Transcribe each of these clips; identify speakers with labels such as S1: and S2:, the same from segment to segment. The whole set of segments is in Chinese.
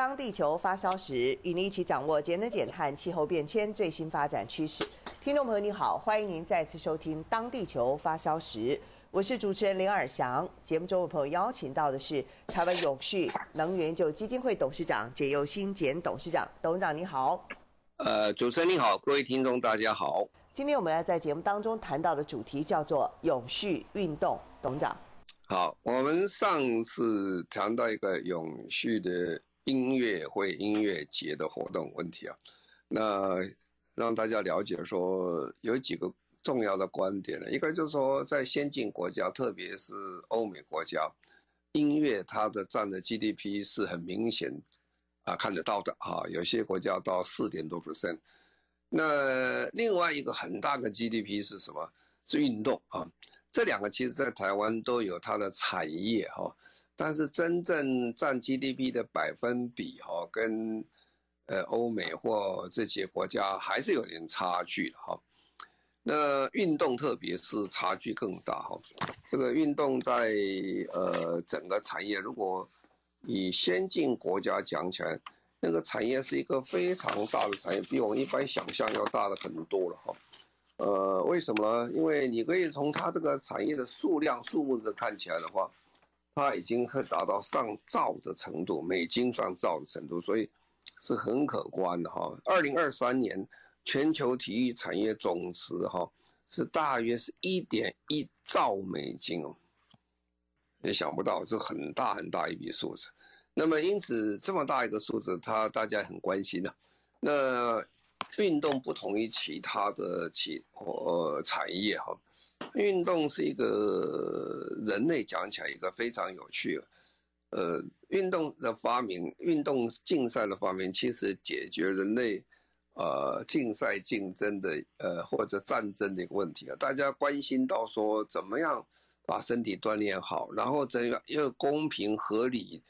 S1: 当地球发烧时，与您一起掌握节能减碳、气候变迁最新发展趋势。听众朋友，你好，欢迎您再次收听《当地球发烧时》，我是主持人林尔翔。节目中的朋友邀请到的是台湾永续能源就基金会董事长简又新简董事长。董事长你好。
S2: 呃，主持人你好，各位听众大家好。
S1: 今天我们要在节目当中谈到的主题叫做永续运动，董事长。
S2: 好，我们上次谈到一个永续的。音乐会、音乐节的活动问题啊，那让大家了解说有几个重要的观点呢。一个就是说，在先进国家，特别是欧美国家，音乐它的占的 GDP 是很明显啊看得到的啊，有些国家到四点多 percent。那另外一个很大的 GDP 是什么？是运动啊。这两个其实在台湾都有它的产业哈。但是真正占 GDP 的百分比哈，跟呃欧美或这些国家还是有点差距的哈。那运动特别是差距更大哈。这个运动在呃整个产业，如果以先进国家讲起来，那个产业是一个非常大的产业，比我们一般想象要大的很多了哈。呃，为什么呢？因为你可以从它这个产业的数量数目的看起来的话。它已经可达到上兆的程度，美金上兆的程度，所以是很可观的哈。二零二三年全球体育产业总值哈是大约是一点一兆美金哦，也想不到是很大很大一笔数字。那么因此这么大一个数字，它大家很关心的。那运动不同于其他的其呃产业哈。运动是一个人类讲起来一个非常有趣的，呃，运动的发明，运动竞赛的发明，其实解决人类呃竞赛竞争的呃或者战争的一个问题啊。大家关心到说怎么样把身体锻炼好，然后怎样用公平合理、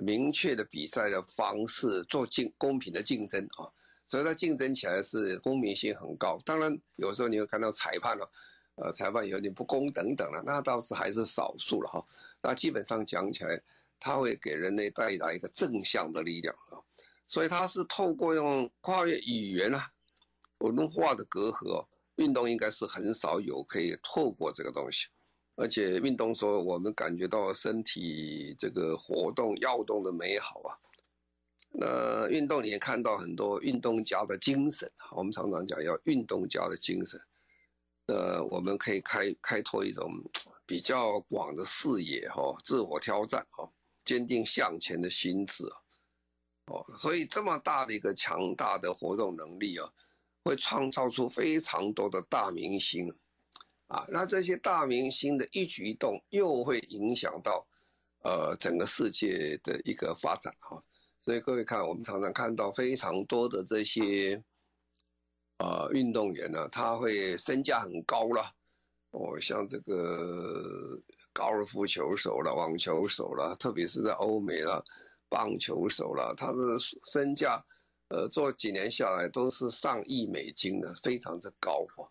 S2: 明确的比赛的方式做竞公平的竞争啊，所以它竞争起来是公平性很高。当然有时候你会看到裁判了。呃，裁判有点不公等等了，那倒是还是少数了哈。那基本上讲起来，它会给人类带来一个正向的力量啊。所以它是透过用跨越语言啊、文化的隔阂，运动应该是很少有可以透过这个东西。而且运动说我们感觉到身体这个活动、要动的美好啊。那运动你也看到很多运动家的精神，我们常常讲要运动家的精神。呃，我们可以开开拓一种比较广的视野哈，自我挑战哈，坚定向前的心智哦，所以这么大的一个强大的活动能力啊，会创造出非常多的大明星啊，那这些大明星的一举一动又会影响到呃整个世界的一个发展哈，所以各位看，我们常常看到非常多的这些。啊、呃，运动员呢，他会身价很高了，哦，像这个高尔夫球手了、网球手了，特别是在欧美了，棒球手了，他的身价，呃，做几年下来都是上亿美金的，非常之高哈。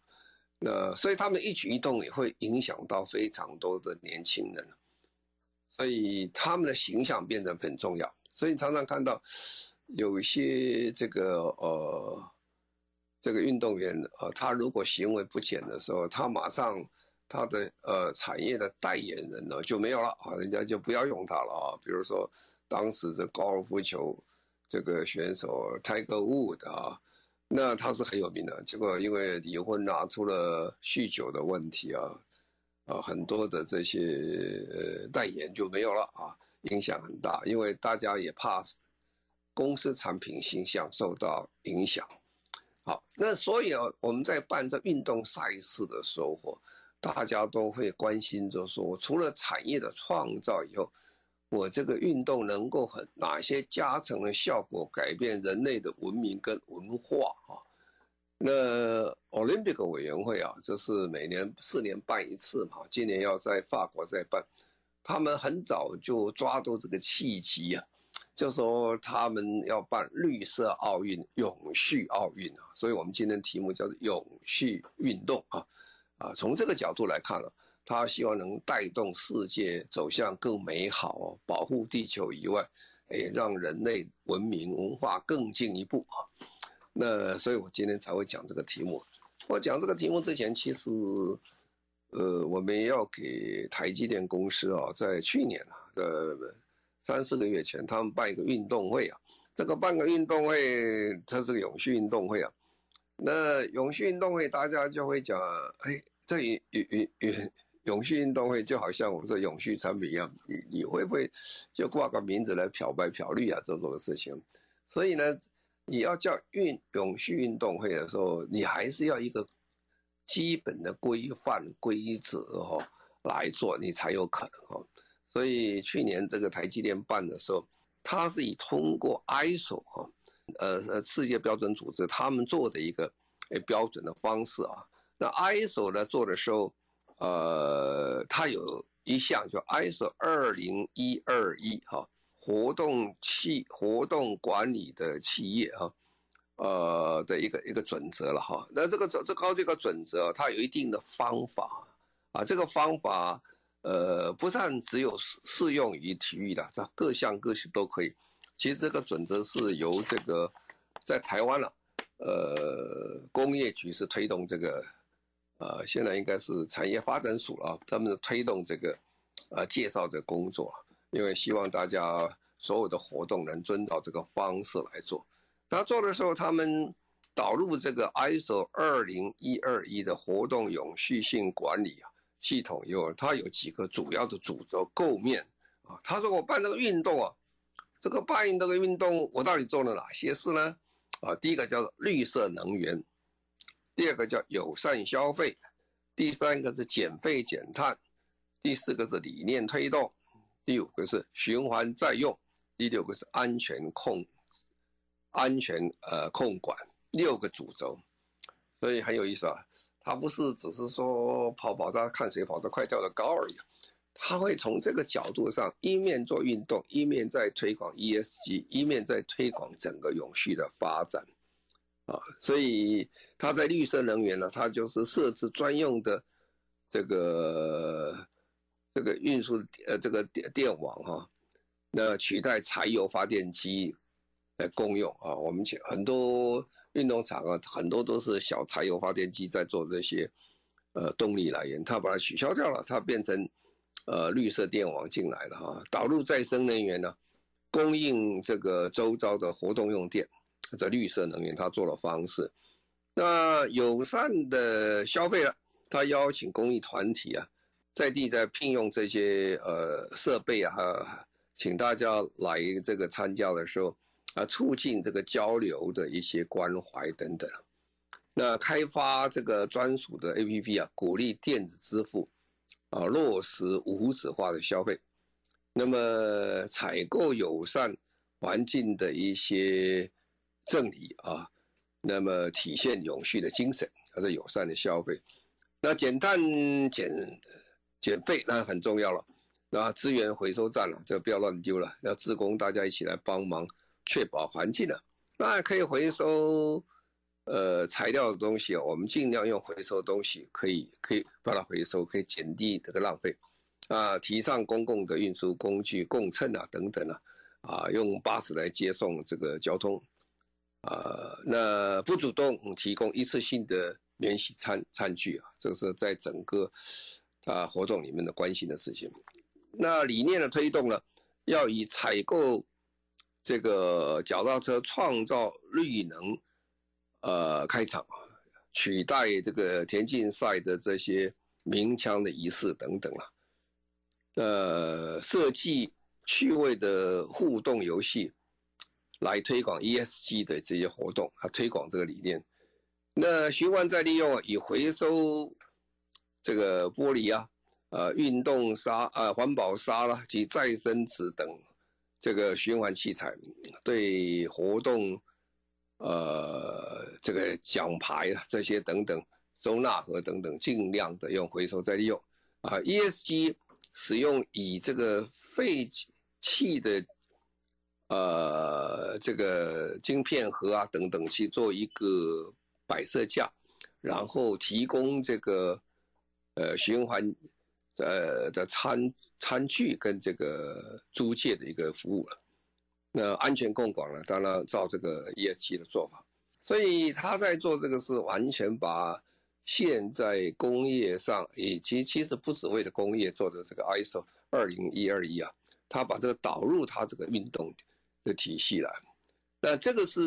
S2: 那所以他们一举一动也会影响到非常多的年轻人，所以他们的形象变得很重要。所以常常看到有些这个呃。这个运动员，呃，他如果行为不检的时候，他马上他的呃产业的代言人呢就没有了啊，人家就不要用他了啊。比如说当时的高尔夫球这个选手 Tiger Wood 啊，那他是很有名的，结果因为离婚拿，出了酗酒的问题啊，啊，很多的这些呃代言就没有了啊，影响很大，因为大家也怕公司产品形象受到影响。好，那所以啊，我们在办这运动赛事的时候，大家都会关心，就是说，除了产业的创造以后，我这个运动能够很哪些加成的效果，改变人类的文明跟文化啊？那 Olympic 委员会啊，就是每年四年办一次嘛，今年要在法国再办，他们很早就抓住这个契机啊，就说他们要办绿色奥运、永续奥运啊，所以我们今天题目叫做永续运动啊，啊，从这个角度来看了。他希望能带动世界走向更美好，保护地球以外，哎，让人类文明文化更进一步啊。那所以我今天才会讲这个题目。我讲这个题目之前，其实，呃，我们要给台积电公司啊，在去年啊，呃，三四个月前，他们办一个运动会啊。这个办个运动会，它是个永续运动会啊。那永续运动会，大家就会讲，哎，这永永永。永续运动会就好像我们说永续产品一样，你你会不会就挂个名字来漂白漂绿啊这种事情？所以呢，你要叫运永续运动会的时候，你还是要一个基本的规范规则哈来做，你才有可能哈。所以去年这个台积电办的时候，它是以通过 ISO 哈呃呃世界标准组织他们做的一个标准的方式啊，那 ISO 呢做的时候。呃，它有一项叫 ISO 二零一二一哈，活动企活动管理的企业哈，呃的一个一个准则了哈。那这个这这高这个准则，它有一定的方法啊。这个方法呃，不但只有适适用于体育的，这各项各项都可以。其实这个准则是由这个在台湾了，呃，工业局是推动这个。呃，现在应该是产业发展署啊，他们是推动这个，呃，介绍这工作，因为希望大家所有的活动能遵照这个方式来做。他做的时候，他们导入这个 ISO 二零一二一的活动永续性管理啊系统以后，它有几个主要的主轴构面啊。他说我办这个运动啊，这个办这个运动，我到底做了哪些事呢？啊，第一个叫做绿色能源。第二个叫友善消费，第三个是减废减碳，第四个是理念推动，第五个是循环再用，第六个是安全控安全呃控管，六个主轴，所以很有意思啊。它不是只是说跑跑它看谁跑得快跳得高而已，它会从这个角度上一面做运动，一面在推广 ESG，一面在推广整个永续的发展。啊，所以它在绿色能源呢，它就是设置专用的这个这个运输呃这个电电网哈，那取代柴油发电机来公用啊。我们很多运动场啊，很多都是小柴油发电机在做这些呃动力来源，它把它取消掉了，它变成呃绿色电网进来了哈，导入再生能源呢，供应这个周遭的活动用电。这绿色能源，它做了方式，那友善的消费了，他邀请公益团体啊，在地在聘用这些呃设备啊，请大家来这个参加的时候啊，促进这个交流的一些关怀等等。那开发这个专属的 APP 啊，鼓励电子支付啊，落实无纸化的消费。那么采购友善环境的一些。正理啊，那么体现永续的精神，还是友善的消费。那减碳减减废那很重要了。那资源回收站了，就不要乱丢了，要自工大家一起来帮忙，确保环境了。那可以回收呃材料的东西，我们尽量用回收的东西，可以可以把它回收，可以减低这个浪费。啊，提倡公共的运输工具共乘啊等等啊，啊用巴士来接送这个交通。啊，那不主动提供一次性的免洗餐餐具啊，这个是在整个啊活动里面的关心的事情。那理念的推动呢，要以采购这个脚踏车创造绿能，呃，开场啊，取代这个田径赛的这些鸣枪的仪式等等啊，呃，设计趣味的互动游戏。来推广 ESG 的这些活动啊，推广这个理念。那循环再利用，以回收这个玻璃啊，呃运动沙呃环保沙啦及再生纸等这个循环器材，对活动呃这个奖牌啊这些等等收纳盒等等尽量的用回收再利用啊。ESG 使用以这个废弃的。呃，这个晶片盒啊等等去做一个摆设架，然后提供这个呃循环呃的餐餐具跟这个租借的一个服务了。那安全共管了，当然照这个 ESG 的做法。所以他在做这个是完全把现在工业上以及其实不只为了工业做的这个 ISO 二零一二一啊，他把这个导入他这个运动。的体系了，那这个是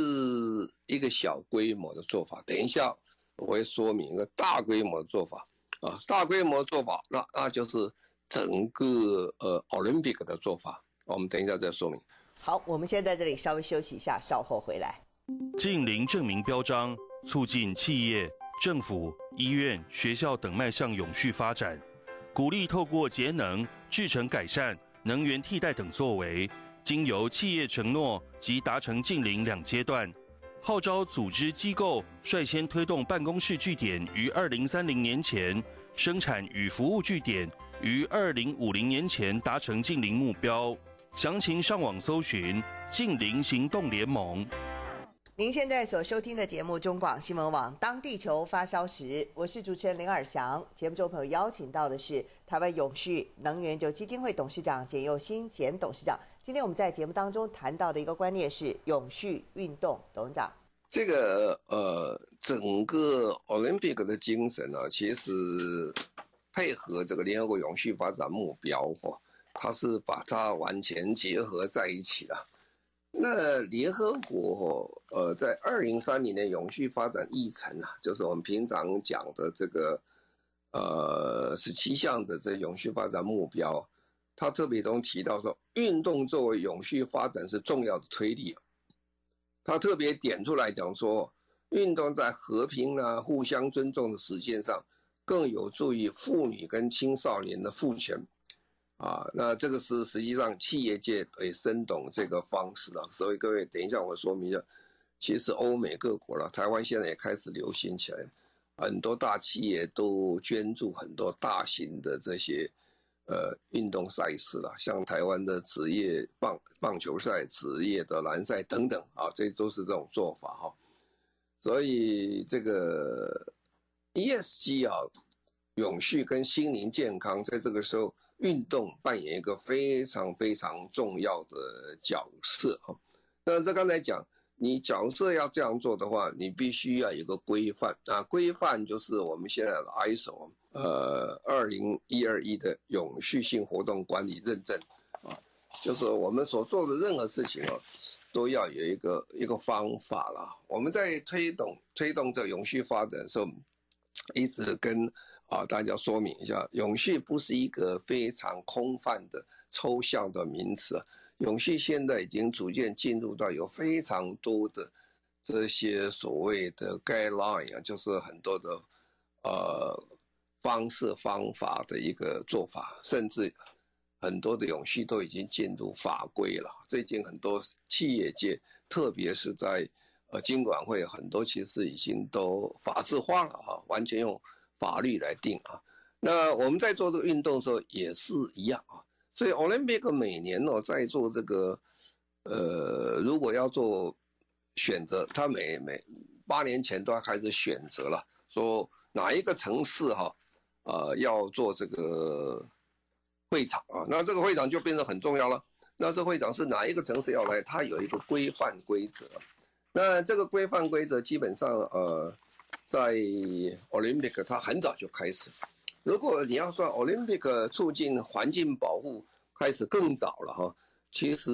S2: 一个小规模的做法。等一下我会说明一个大规模的做法啊，大规模做法，那那就是整个呃 Olympic 的做法。我们等一下再说明。
S1: 好，我们先在这里稍微休息一下，稍后回来。
S3: 近零证明标章，促进企业、政府、医院、学校等迈向永续发展，鼓励透过节能、制成改善、能源替代等作为。经由企业承诺及达成近零两阶段，号召组织机构率先推动办公室据点于二零三零年前生产与服务据点于二零五零年前达成净零目标。详情上网搜寻“净零行动联盟”。
S1: 您现在所收听的节目中广新闻网《当地球发烧时》，我是主持人林尔祥。节目中朋友邀请到的是台湾永续能源就基金会董事长简又新简董事长。今天我们在节目当中谈到的一个观念是永续运动，董事长。
S2: 这个呃，整个 Olympic 的精神呢、其实配合这个联合国永续发展目标，哈，它是把它完全结合在一起了。那联合国呃，在二零三零年永续发展议程啊，就是我们平常讲的这个呃十七项的这永续发展目标，他特别中提到说，运动作为永续发展是重要的推力。他特别点出来讲说，运动在和平啊、互相尊重的实践上，更有助于妇女跟青少年的赋权。啊，那这个是实际上企业界也深懂这个方式了，所以各位等一下我说明一下，其实欧美各国了，台湾现在也开始流行起来，很多大企业都捐助很多大型的这些呃运动赛事了，像台湾的职业棒棒球赛、职业的篮赛等等啊，这都是这种做法哈。所以这个 ESG 啊，永续跟心灵健康，在这个时候。运动扮演一个非常非常重要的角色哈。那这刚才讲，你角色要这样做的话，你必须要有个规范啊。规范就是我们现在的 ISO 呃二零一二一的永续性活动管理认证啊，就是我们所做的任何事情啊，都要有一个一个方法了。我们在推动推动这永续发展的时候，一直跟。啊，大家说明一下，永续不是一个非常空泛的抽象的名词。永续现在已经逐渐进入到有非常多的这些所谓的 guideline 啊，就是很多的呃方式方法的一个做法，甚至很多的永续都已经进入法规了。最近很多企业界，特别是在呃金管会，很多其实已经都法制化了哈，完全用。法律来定啊，那我们在做这个运动的时候也是一样啊，所以 Olympic 每年呢在做这个，呃，如果要做选择，他每每八年前都要开始选择了，说哪一个城市哈，呃，要做这个会场啊，那这个会场就变得很重要了。那这会场是哪一个城市要来，它有一个规范规则，那这个规范规则基本上呃。在 Olympic，它很早就开始。如果你要算 Olympic 促进环境保护，开始更早了哈。其实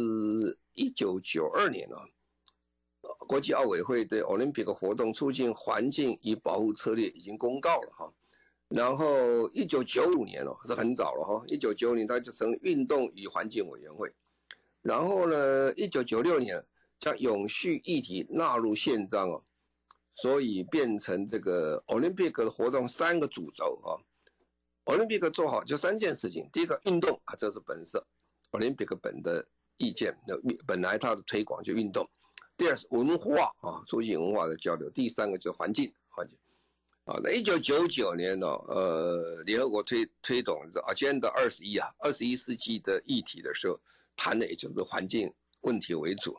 S2: 一九九二年啊，国际奥委会对 Olympic 活动促进环境与保护策略已经公告了哈。然后一九九五年哦，是很早了哈。一九九五年它就成运动与环境委员会。然后呢，一九九六年将永续议题纳入宪章哦。所以变成这个奥林匹克的活动三个主轴啊，奥林匹克做好就三件事情，第一个运动啊，这是本色，奥林匹克本的意见，本来它的推广就运动。第二是文化啊，促进文化的交流。第三个就是环境。啊，那一九九九年呢，呃，联合国推推动这 Agenda 二十一啊，二十一世纪的议题的时候，谈的也就是环境问题为主。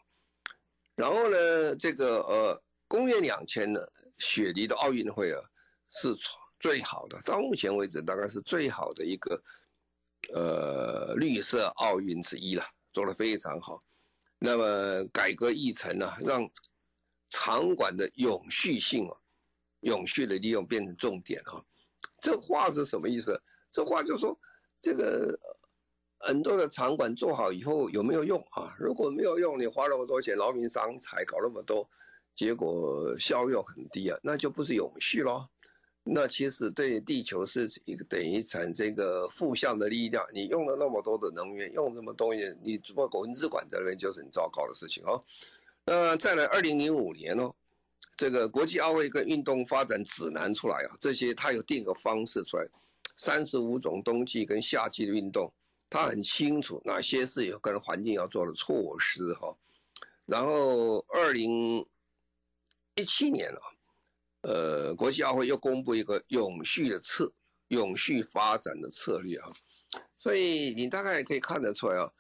S2: 然后呢，这个呃，公元两千呢，雪梨的奥运会啊，是最好的，到目前为止大概是最好的一个呃绿色奥运之一了，做得非常好。那么改革议程呢，让场馆的永续性啊，永续的利用变成重点啊。这话是什么意思？这话就是说，这个很多的场馆做好以后有没有用啊？如果没有用，你花那么多钱，劳民伤财，搞那么多，结果效用很低啊，那就不是永续咯。那其实对地球是一个等于产这个负向的力量。你用了那么多的能源，用那么多嘢，你只不过文资管在那边就是很糟糕的事情哦。那再来，二零零五年哦，这个国际奥会跟运动发展指南出来啊，这些他有定个方式出来，三十五种冬季跟夏季的运动，他很清楚哪些是有跟环境要做的措施哈。然后二零一七年了。呃，国际奥会又公布一个永续的策，永续发展的策略啊，所以你大概也可以看得出来啊，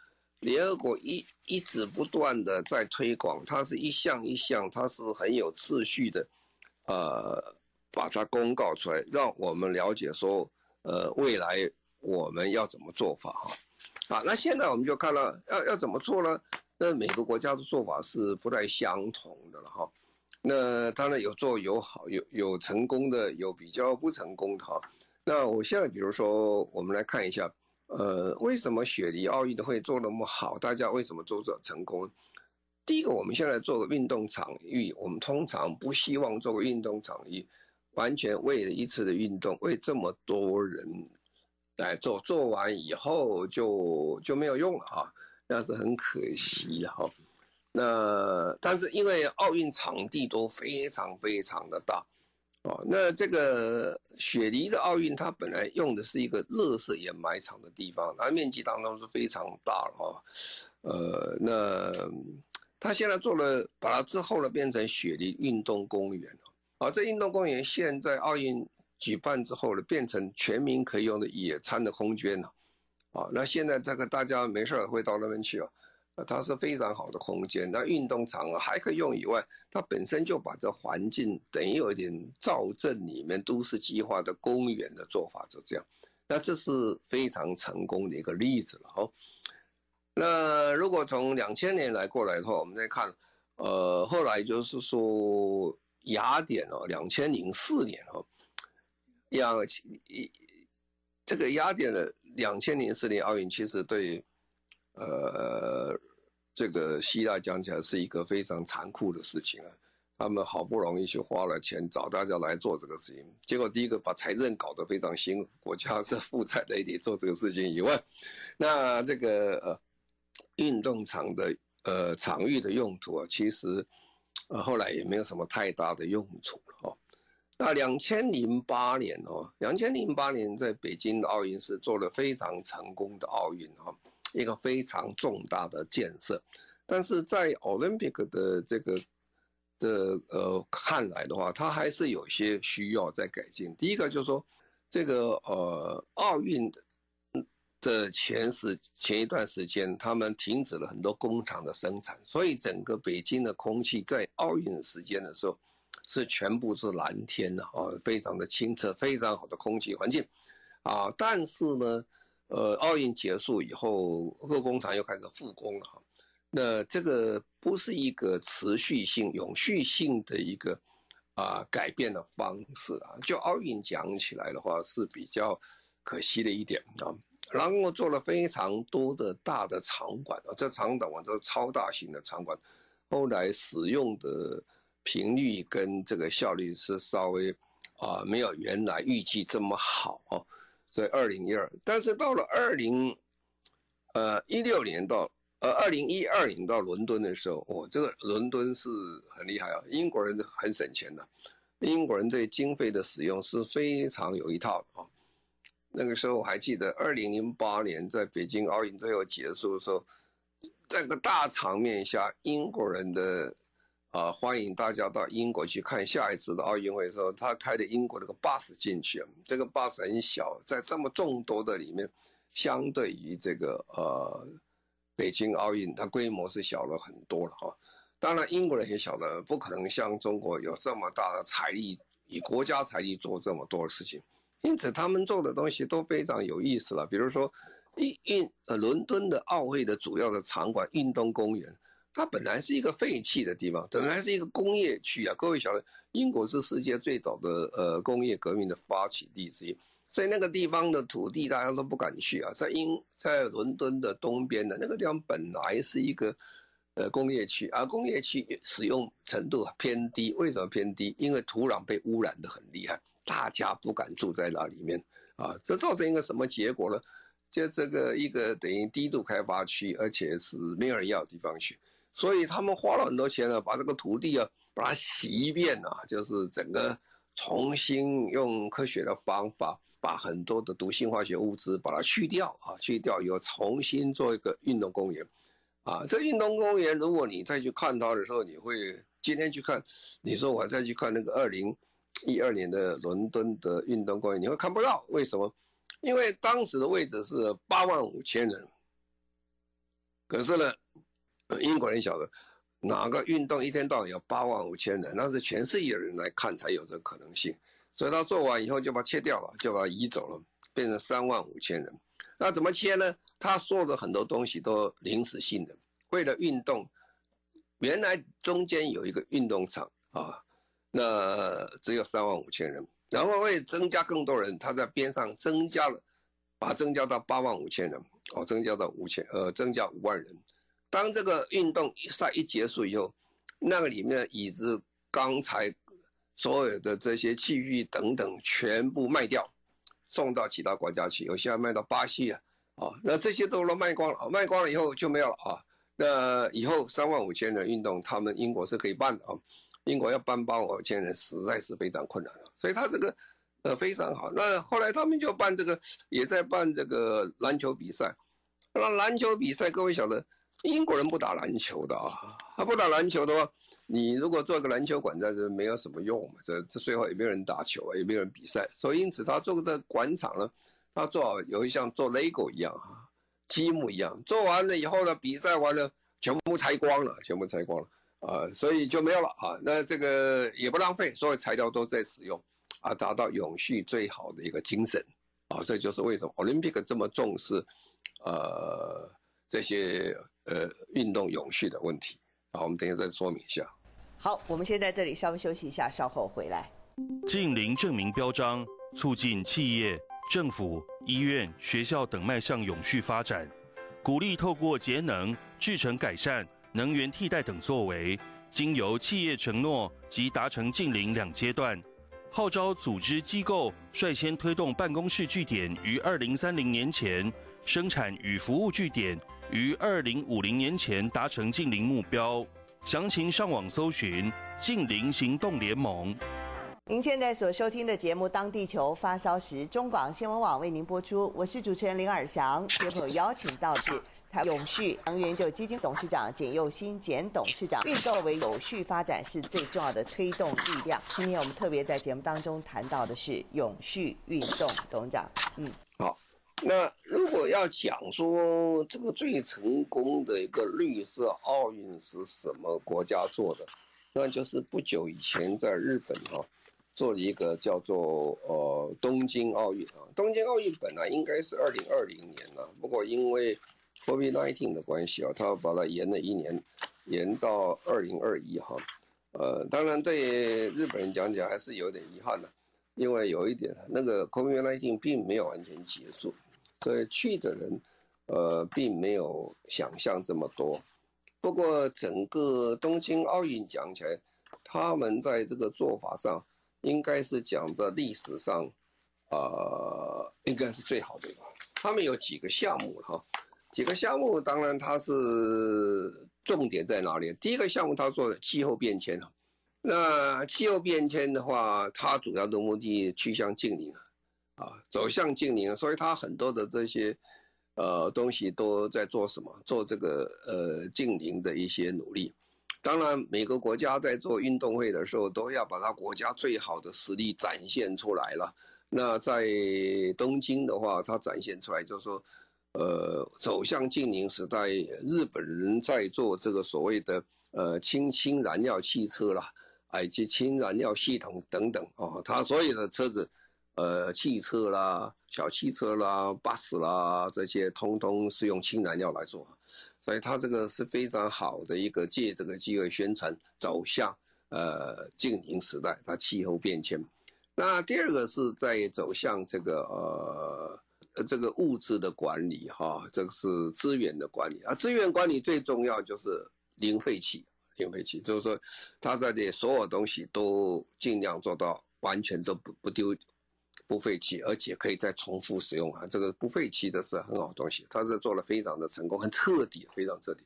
S2: 联合国一一直不断的在推广，它是一项一项，它是很有次序的，呃，把它公告出来，让我们了解说，呃，未来我们要怎么做法哈，啊，那现在我们就看了要要怎么做呢？那每个国家的做法是不太相同的了哈。那当然有做有好有有成功的，有比较不成功的哈。那我现在比如说，我们来看一下，呃，为什么雪梨奥运会做那么好？大家为什么做这成功？第一个，我们现在做个运动场域，我们通常不希望做个运动场域，完全为了一次的运动，为这么多人来做，做完以后就就没有用了哈，那是很可惜的哈。那但是因为奥运场地都非常非常的大，哦，那这个雪梨的奥运它本来用的是一个乐色掩埋场的地方，它面积当中是非常大了哈，呃，那它现在做了，把它之后呢变成雪梨运动公园，啊，这运动公园现在奥运举办之后呢，变成全民可以用的野餐的空间了，啊，那现在这个大家没事会到那边去啊。它是非常好的空间，那运动场还可以用以外，它本身就把这环境等于有一点造镇里面都市计划的公园的做法就这样，那这是非常成功的一个例子了哦。那如果从两千年来过来的话，我们再看，呃，后来就是说雅典哦，两千零四年哦，雅一这个雅典的两千零四年奥运其实对。呃，这个希腊讲起来是一个非常残酷的事情啊。他们好不容易去花了钱找大家来做这个事情，结果第一个把财政搞得非常辛苦，国家是负债累累做这个事情以外，那这个呃运动场的呃场域的用途啊，其实呃后来也没有什么太大的用处了哦。那两千零八年哦，两千零八年在北京的奥运是做了非常成功的奥运哈。一个非常重大的建设，但是在 Olympic 的这个的呃看来的话，它还是有些需要再改进。第一个就是说，这个呃奥运的前时前一段时间，他们停止了很多工厂的生产，所以整个北京的空气在奥运时间的时候是全部是蓝天的啊，非常的清澈，非常好的空气环境啊，但是呢。呃，奥运结束以后，各工厂又开始复工了哈。那这个不是一个持续性、永续性的一个啊改变的方式啊。就奥运讲起来的话，是比较可惜的一点啊。然后做了非常多的大的场馆啊，这场馆都是超大型的场馆，后来使用的频率跟这个效率是稍微啊没有原来预计这么好。在二零一二，但是到了二零，呃一六年到呃二零一二年到伦敦的时候，哦，这个伦敦是很厉害啊，英国人很省钱的，英国人对经费的使用是非常有一套的啊。那个时候我还记得，二零零八年在北京奥运最后结束的时候，在个大场面下，英国人的啊欢迎大家到英国去看下一次的奥运会的时候，他开的英国那个 bus 进去，这个 bus 很小，在这么众多的里面，相对于这个呃北京奥运，它规模是小了很多了哈。当然，英国人也晓得不可能像中国有这么大的财力，以国家财力做这么多的事情，因此他们做的东西都非常有意思了。比如说，一运呃伦敦的奥会的主要的场馆运动公园，它本来是一个废弃的地方，本来是一个工业区啊。各位晓得，英国是世界最早的呃工业革命的发起地之一，所以那个地方的土地大家都不敢去啊。在英在伦敦的东边的那个地方本来是一个。呃，工业区，而工业区使用程度偏低，为什么偏低？因为土壤被污染的很厉害，大家不敢住在那里面啊，这造成一个什么结果呢？就这个一个等于低度开发区，而且是没有人要的地方去，所以他们花了很多钱呢，把这个土地啊，把它洗一遍啊，就是整个重新用科学的方法，把很多的毒性化学物质把它去掉啊，去掉以后重新做一个运动公园。啊，这运动公园，如果你再去看它的时候，你会今天去看，你说我再去看那个二零一二年的伦敦的运动公园，你会看不到。为什么？因为当时的位置是八万五千人，可是呢，英国人晓得哪个运动一天到晚有八万五千人，那是全世界的人来看才有这个可能性。所以他做完以后就把它切掉了，就把它移走了，变成三万五千人。那怎么切呢？他说的很多东西都临时性的，为了运动，原来中间有一个运动场啊，那只有三万五千人，然后为增加更多人，他在边上增加了，把增加到八万五千人，哦，增加到五千，呃，增加五万人。当这个运动赛一结束以后，那个里面的椅子、钢材、所有的这些器具等等，全部卖掉。送到其他国家去，有些还卖到巴西啊，啊，那这些都都卖光了，卖光了以后就没有了啊。那以后三万五千人运动，他们英国是可以办的啊。英国要办八万五千人，实在是非常困难了。所以他这个呃非常好。那后来他们就办这个，也在办这个篮球比赛。那篮球比赛，各位晓得。英国人不打篮球的啊，他不打篮球的话，你如果做个篮球馆在这没有什么用嘛，这这最后也没有人打球啊，也没有人比赛，所以因此他做个这个馆场呢，他做好有一像做 Lego 一样啊，积木一样，做完了以后呢，比赛完了全部拆光了，全部拆光了啊，所以就没有了啊，那这个也不浪费，所有材料都在使用啊，达到永续最好的一个精神啊，这就是为什么 Olympic 这么重视呃这些。呃，运动永续的问题，好，我们等一下再说明一下。
S1: 好，我们先在这里稍微休息一下，稍后回来。
S3: 近零证明标章，促进企业、政府、医院、学校等迈向永续发展，鼓励透过节能、制成改善、能源替代等作为，经由企业承诺及达成近零两阶段，号召组织机构率先推动办公室据点于二零三零年前，生产与服务据点。于二零五零年前达成净零目标，详情上网搜寻“净零行动联盟”。
S1: 您现在所收听的节目《当地球发烧时》，中广新闻网为您播出。我是主持人林尔祥，接受邀请到的是台永续能源就基金董事长简佑新简董事长。运动为有序发展是最重要的推动力量。今天我们特别在节目当中谈到的是永续运动，董事长，嗯。
S2: 那如果要讲说这个最成功的一个绿色奥运是什么国家做的，那就是不久以前在日本哈、啊、做了一个叫做呃东京奥运啊。东京奥运本来应该是二零二零年了，不过因为 COVID-19 的关系啊，他把它延了一年，延到二零二一哈。呃，当然对日本人讲讲还是有点遗憾的，因为有一点那个 COVID-19 并没有完全结束。所以去的人，呃，并没有想象这么多。不过，整个东京奥运讲起来，他们在这个做法上，应该是讲在历史上，呃，应该是最好的一个。他们有几个项目哈，几个项目，当然它是重点在哪里？第一个项目，他做的气候变迁。那气候变迁的话，它主要的目的趋向净零。啊，啊走向净零，所以他很多的这些呃东西都在做什么？做这个呃净零的一些努力。当然，每个国家在做运动会的时候，都要把他国家最好的实力展现出来了。那在东京的话，它展现出来就是说，呃，走向净零时代，日本人在做这个所谓的呃氢氢燃料汽车啦，以及氢燃料系统等等啊，它所有的车子，呃，汽车啦、小汽车啦、巴士啦这些，通通是用氢燃料来做。所以它这个是非常好的一个借这个机会宣传走向呃净零时代，它气候变迁。那第二个是在走向这个呃这个物质的管理哈，这个是资源的管理啊。资源管理最重要就是零废弃，零废弃就是说它这里所有东西都尽量做到完全都不不丢。不废弃，而且可以再重复使用啊！这个不废弃的是很好的东西，它是做了非常的成功，很彻底，非常彻底。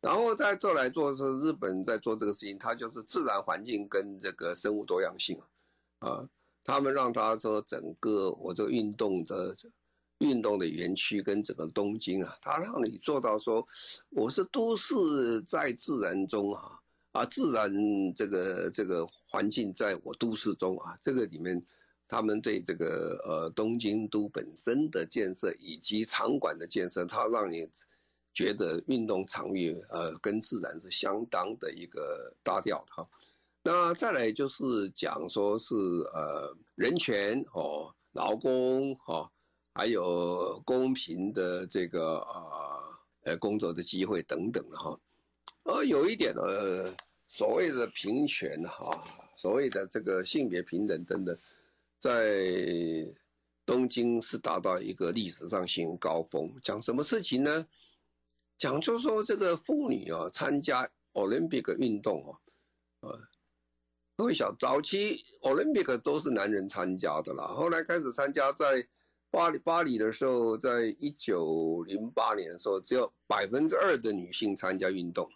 S2: 然后在这来做是日本在做这个事情，它就是自然环境跟这个生物多样性啊，他们让他说整个我这个运动的运动的园区跟整个东京啊，它让你做到说我是都市在自然中啊啊，自然这个这个环境在我都市中啊，这个里面。他们对这个呃东京都本身的建设以及场馆的建设，它让你觉得运动场域呃跟自然是相当的一个搭调的哈。那再来就是讲说是呃人权哦、劳工哦，还有公平的这个啊呃工作的机会等等的哈。呃有一点呢，所谓的平权哈，所谓的这个性别平等等等。在东京是达到一个历史上新高峰。讲什么事情呢？讲就是说这个妇女啊参加 Olympic 运动啊，呃，各位晓，早期 Olympic 都是男人参加的啦，后来开始参加，在巴黎巴黎的时候，在一九零八年的时候，只有百分之二的女性参加运动。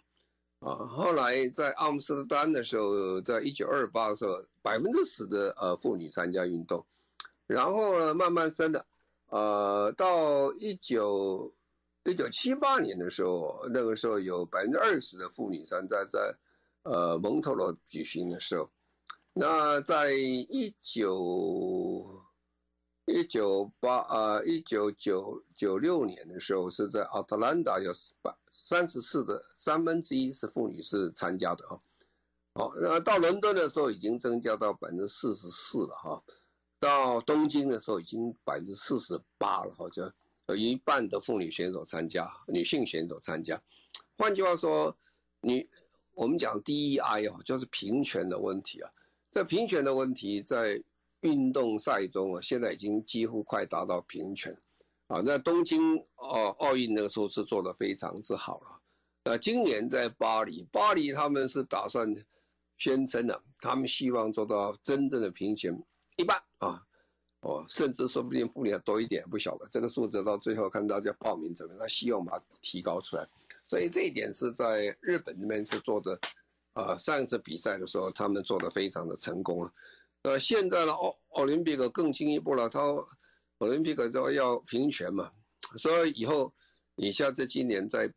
S2: 啊，后来在阿姆斯特丹的时候，在一九二八的时候，百分之十的呃妇女参加运动，然后呢慢慢升的，呃，到一九一九七八年的时候，那个时候有百分之二十的妇女参加在呃蒙特罗举行的时候，那在一九。一九八啊，一九九九六年的时候，是在奥特兰大有百三十四的三分之一是妇女是参加的啊。好，那到伦敦的时候已经增加到百分之四十四了哈。到东京的时候已经百分之四十八了，好像有一半的妇女选手参加，女性选手参加。换句话说，你我们讲 DEI 哦，就是平权的问题啊。这平权的问题在。运动赛中啊，现在已经几乎快达到平权，啊，那东京奥奥运那个时候是做得非常之好了。那今年在巴黎，巴黎他们是打算宣称的，他们希望做到真正的平权一半啊，哦，甚至说不定妇女要多一点，不晓得这个数字到最后看大家报名怎么样，他希望把它提高出来。所以这一点是在日本那边是做的，啊，上一次比赛的时候他们做得非常的成功啊。呃，现在的奥奥林匹克更进一步了，他奥林匹克说要平权嘛，所以以后你像这今年在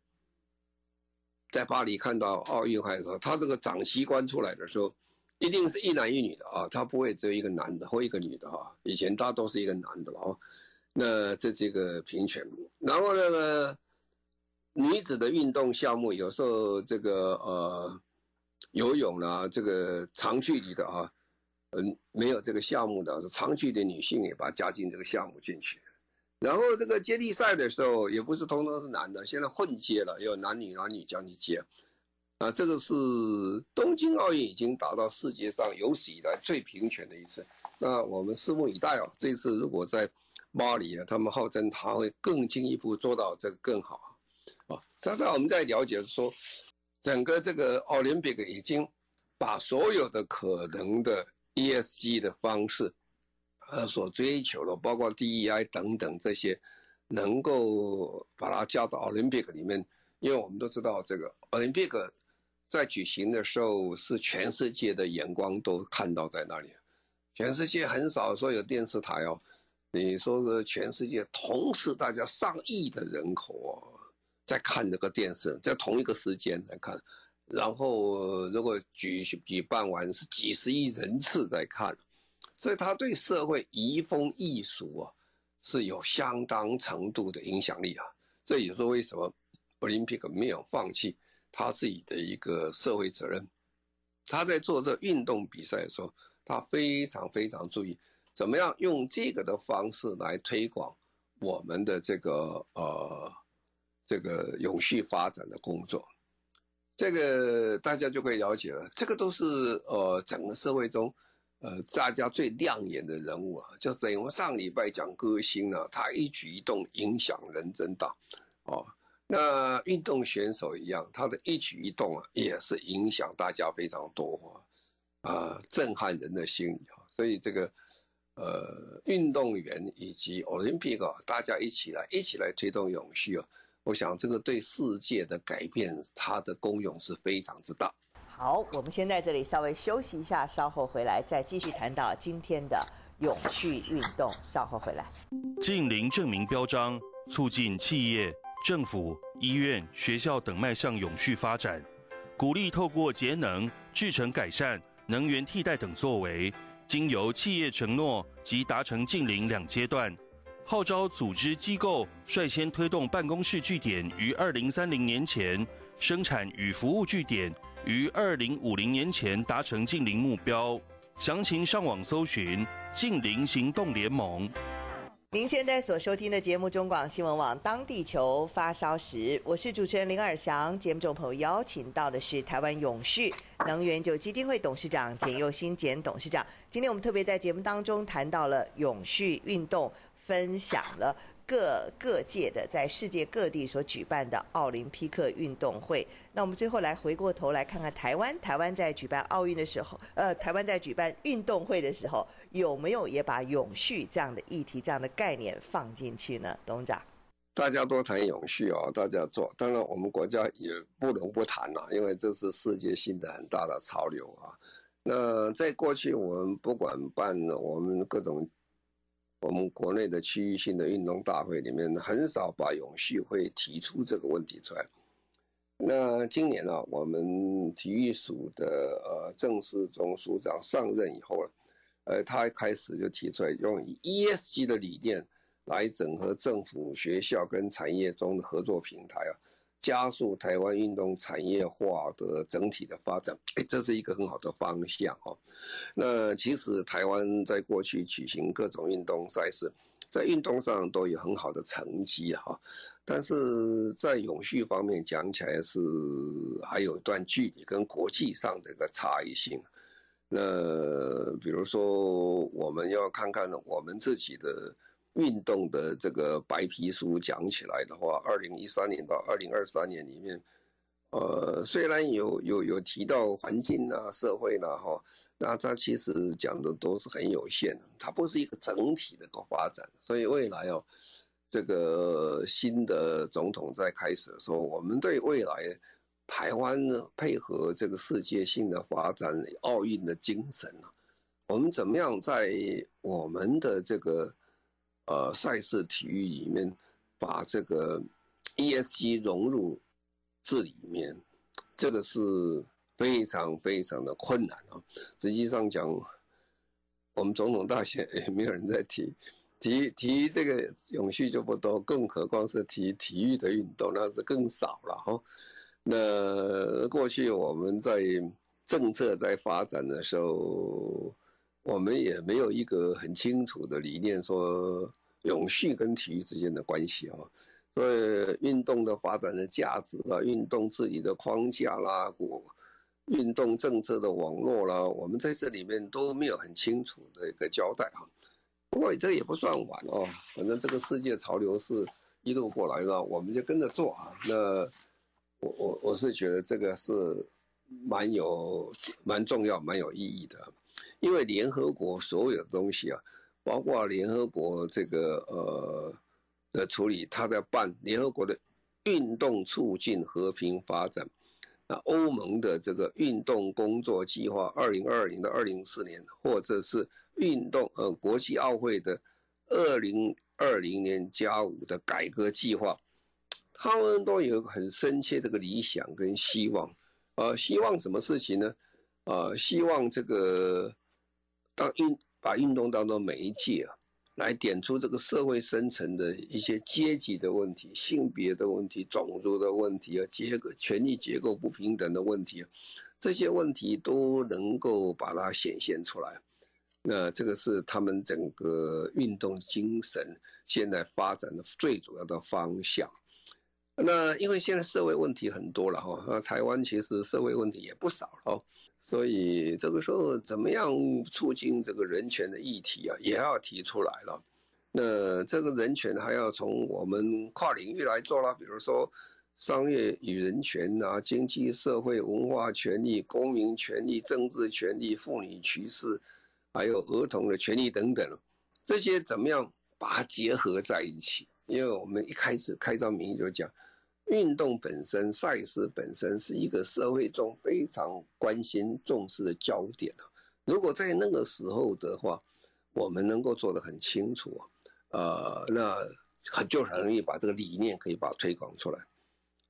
S2: 在巴黎看到奥运会的时候，他这个长旗官出来的时候，一定是一男一女的啊，他不会只有一个男的或一个女的啊，以前他都是一个男的了啊，那这是一个平权，然后那个女子的运动项目有时候这个呃游泳啊，这个长距离的啊。嗯，没有这个项目的，是长距的女性也把加进这个项目进去。然后这个接力赛的时候，也不是通通是男的，现在混接了，有男女男女这样去接。啊，这个是东京奥运已经达到世界上有史以来最平权的一次。那我们拭目以待哦。这次如果在巴黎啊，他们号称他会更进一步做到这个更好。啊，刚才我们在了解说，整个这个奥林匹克已经把所有的可能的。ESG 的方式，呃，所追求的包括 DEI 等等这些，能够把它加到奥林匹克里面，因为我们都知道这个奥林匹克在举行的时候，是全世界的眼光都看到在那里，全世界很少说有电视台哦，你说的全世界同时大家上亿的人口啊，在看这个电视，在同一个时间来看，然后如果举举办完是几十亿人次在看，所以他对社会移风易俗啊是有相当程度的影响力啊。这也是为什么，Olympic 没有放弃他自己的一个社会责任。他在做这运动比赛的时候，他非常非常注意。怎么样用这个的方式来推广我们的这个呃这个永续发展的工作？这个大家就可以了解了。这个都是呃整个社会中呃大家最亮眼的人物啊。就等于上礼拜讲歌星啊，他一举一动影响人真大哦。那运动选手一样，他的一举一动啊也是影响大家非常多啊，呃，震撼人的心理啊。所以这个。呃，运动员以及奥林匹克，大家一起来，一起来推动永续啊！我想这个对世界的改变，它的功用是非常之大。
S1: 好，我们先在这里稍微休息一下，稍后回来再继续谈到今天的永续运动。稍后回来，
S3: 近零证明标章，促进企业、政府、医院、学校等迈向永续发展，鼓励透过节能、制成改善、能源替代等作为。经由企业承诺及达成近零两阶段，号召组织机构率先推动办公室据点于二零三零年前，生产与服务据点于二零五零年前达成净零目标。详情上网搜寻“净零行动联盟”。
S1: 您现在所收听的节目中广新闻网《当地球发烧时》，我是主持人林尔祥。节目中朋友邀请到的是台湾永续能源就基金会董事长简佑新简董事长。今天我们特别在节目当中谈到了永续运动，分享了。各各界的在世界各地所举办的奥林匹克运动会，那我们最后来回过头来看看台湾，台湾在举办奥运的时候，呃，台湾在举办运动会的时候，有没有也把永续这样的议题、这样的概念放进去呢？董事长，
S2: 大家都谈永续啊，大家做，当然我们国家也不能不谈了，因为这是世界性的很大的潮流啊。那在过去，我们不管办我们各种。我们国内的区域性的运动大会里面，很少把永续会提出这个问题出来。那今年呢、我们体育署的呃正式总署长上任以后了，呃，他开始就提出来用 ESG 的理念来整合政府、学校跟产业中的合作平台啊。加速台湾运动产业化的整体的发展，哎，这是一个很好的方向哦。那其实台湾在过去举行各种运动赛事，在运动上都有很好的成绩哈，但是在永续方面讲起来是还有一段距离，跟国际上的一个差异性。那比如说，我们要看看我们自己的。运动的这个白皮书讲起来的话，二零一三年到二零二三年里面，呃，虽然有有有提到环境啊、社会啦，哈，那它其实讲的都是很有限的，它不是一个整体的一个发展。所以未来哦，这个新的总统在开始的时候，我们对未来台湾呢配合这个世界性的发展、奥运的精神啊，我们怎么样在我们的这个。呃，赛事体育里面把这个 ESG 融入这里面，这个是非常非常的困难啊。实际上讲，我们总统大选也没有人在提，提提这个永续就不多，更何况是提体育的运动，那是更少了哈。那过去我们在政策在发展的时候。我们也没有一个很清楚的理念，说永续跟体育之间的关系啊，所以运动的发展的价值啦，运动自己的框架啦，或运动政策的网络啦，我们在这里面都没有很清楚的一个交代啊。不过这也不算晚哦，反正这个世界潮流是一路过来的，我们就跟着做啊。那我我我是觉得这个是蛮有蛮重要、蛮有意义的。因为联合国所有的东西啊，包括联合国这个呃的处理，他在办联合国的运动促进和平发展，那欧盟的这个运动工作计划，二零二零到二零四年，或者是运动呃国际奥会的二零二零年加五的改革计划，他们都有很深切的个理想跟希望，呃，希望什么事情呢？呃，希望这个当运把运动当做媒介啊，来点出这个社会深层的一些阶级的问题、性别的问题、种族的问题啊、结构权力结构不平等的问题啊，这些问题都能够把它显现出来。那这个是他们整个运动精神现在发展的最主要的方向。那因为现在社会问题很多了哈，那台湾其实社会问题也不少了。所以这个时候怎么样促进这个人权的议题啊，也要提出来了。那这个人权还要从我们跨领域来做了，比如说商业与人权啊，经济社会文化权利、公民权利、政治权利、妇女歧视，还有儿童的权利等等，这些怎么样把它结合在一起？因为我们一开始开张明义就讲。运动本身，赛事本身是一个社会中非常关心、重视的焦点啊。如果在那个时候的话，我们能够做得很清楚啊，呃，那很就很容易把这个理念可以把它推广出来，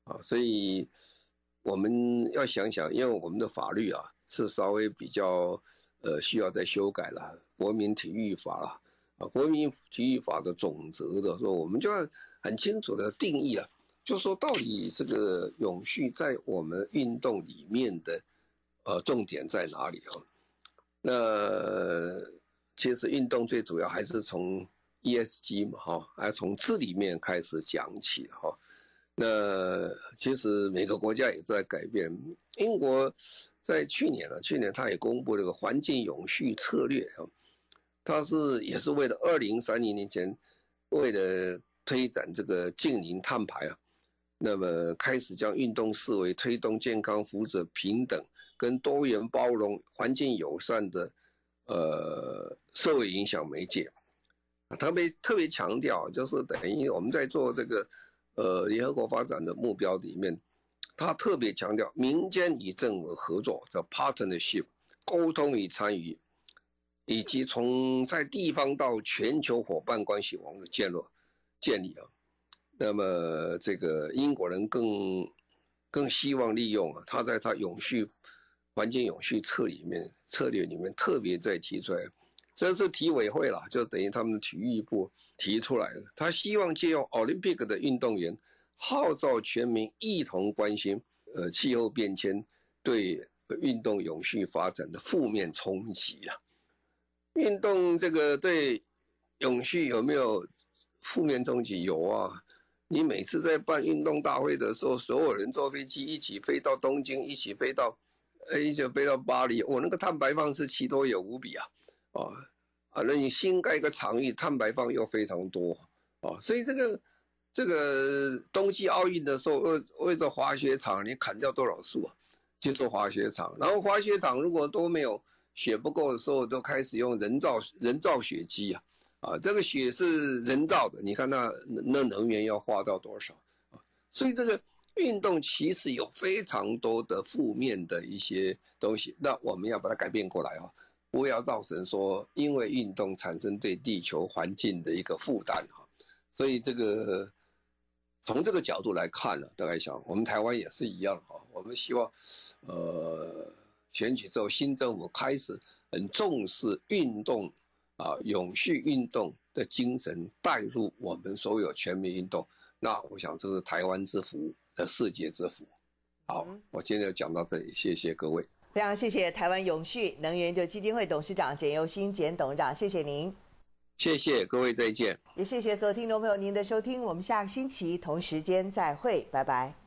S2: 啊，所以我们要想想，因为我们的法律啊是稍微比较呃需要再修改了，国民体育法了，啊，国民体育法的总则的时候，我们就要很清楚的定义啊。就说到底，这个永续在我们运动里面的呃重点在哪里哈？那其实运动最主要还是从 ESG 嘛哈，还从这里面开始讲起哈。那其实每个国家也在改变。英国在去年呢，去年他也公布这个环境永续策略啊，它是也是为了二零三零年前，为了推展这个净零碳排啊。那么开始将运动视为推动健康、福祉、平等、跟多元包容、环境友善的呃社会影响媒介。特别特别强调，就是等于我们在做这个呃联合国发展的目标里面，他特别强调民间与政府合作叫 partnership，沟通与参与，以及从在地方到全球伙伴关系网的建立建立啊。那么，这个英国人更更希望利用啊，他在他永续环境永续策里面策略里面特别在提出来，这是体委会啦，就等于他们的体育部提出来的。他希望借用奥林匹克的运动员，号召全民一同关心呃气候变迁对运动永续发展的负面冲击啊。运动这个对永续有没有负面冲击？有啊。你每次在办运动大会的时候，所有人坐飞机一起飞到东京，一起飞到，哎，一起飞到巴黎，我那个碳排放是奇多有无比啊！啊啊，那你新盖一个场域，碳排放又非常多啊！所以这个这个冬季奥运的时候，为为了滑雪场，你砍掉多少树啊？去做滑雪场，然后滑雪场如果都没有雪不够的时候，都开始用人造人造雪机啊。啊，这个雪是人造的，你看那那能源要花到多少啊？所以这个运动其实有非常多的负面的一些东西，那我们要把它改变过来啊，不要造成说因为运动产生对地球环境的一个负担哈。所以这个从这个角度来看呢，大概想我们台湾也是一样哈，我们希望呃选举之后新政府开始很重视运动。啊，永续运动的精神带入我们所有全民运动，那我想这是台湾之福的世界之福。好，我今天就讲到这里，谢谢各位。
S1: 非常谢谢台湾永续能源就基金会董事长简又新简董事长，谢谢您。
S2: 谢谢各位，再见。
S1: 也谢谢所有听众朋友您的收听，我们下个星期同时间再会，拜拜。